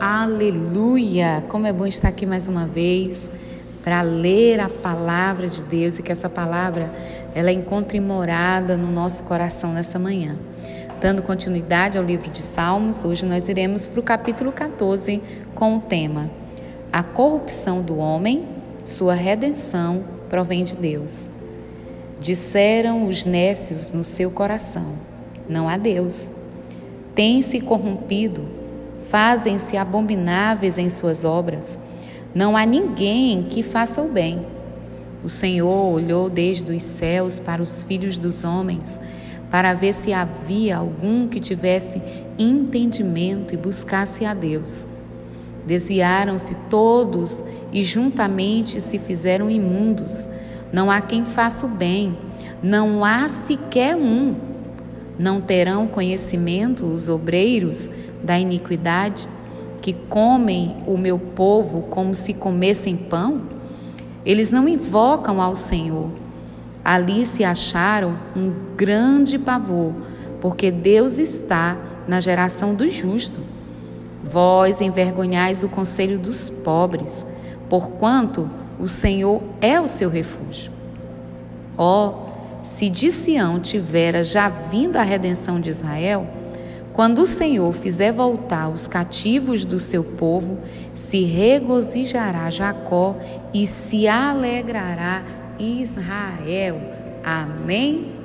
Aleluia! Como é bom estar aqui mais uma vez para ler a palavra de Deus e que essa palavra ela encontre morada no nosso coração nessa manhã. Dando continuidade ao livro de Salmos, hoje nós iremos para o capítulo 14 com o tema A corrupção do homem, sua redenção provém de Deus. Disseram os nécios no seu coração: Não há Deus. Tem-se corrompido fazem-se abomináveis em suas obras. Não há ninguém que faça o bem. O Senhor olhou desde os céus para os filhos dos homens, para ver se havia algum que tivesse entendimento e buscasse a Deus. Desviaram-se todos e juntamente se fizeram imundos. Não há quem faça o bem, não há sequer um. Não terão conhecimento os obreiros da iniquidade, que comem o meu povo como se comessem pão? Eles não invocam ao Senhor. Ali se acharam um grande pavor, porque Deus está na geração do justo. Vós envergonhais o conselho dos pobres, porquanto o Senhor é o seu refúgio. Ó, oh, se de Sião tivera já vindo a redenção de Israel, quando o Senhor fizer voltar os cativos do seu povo, se regozijará Jacó e se alegrará Israel. Amém?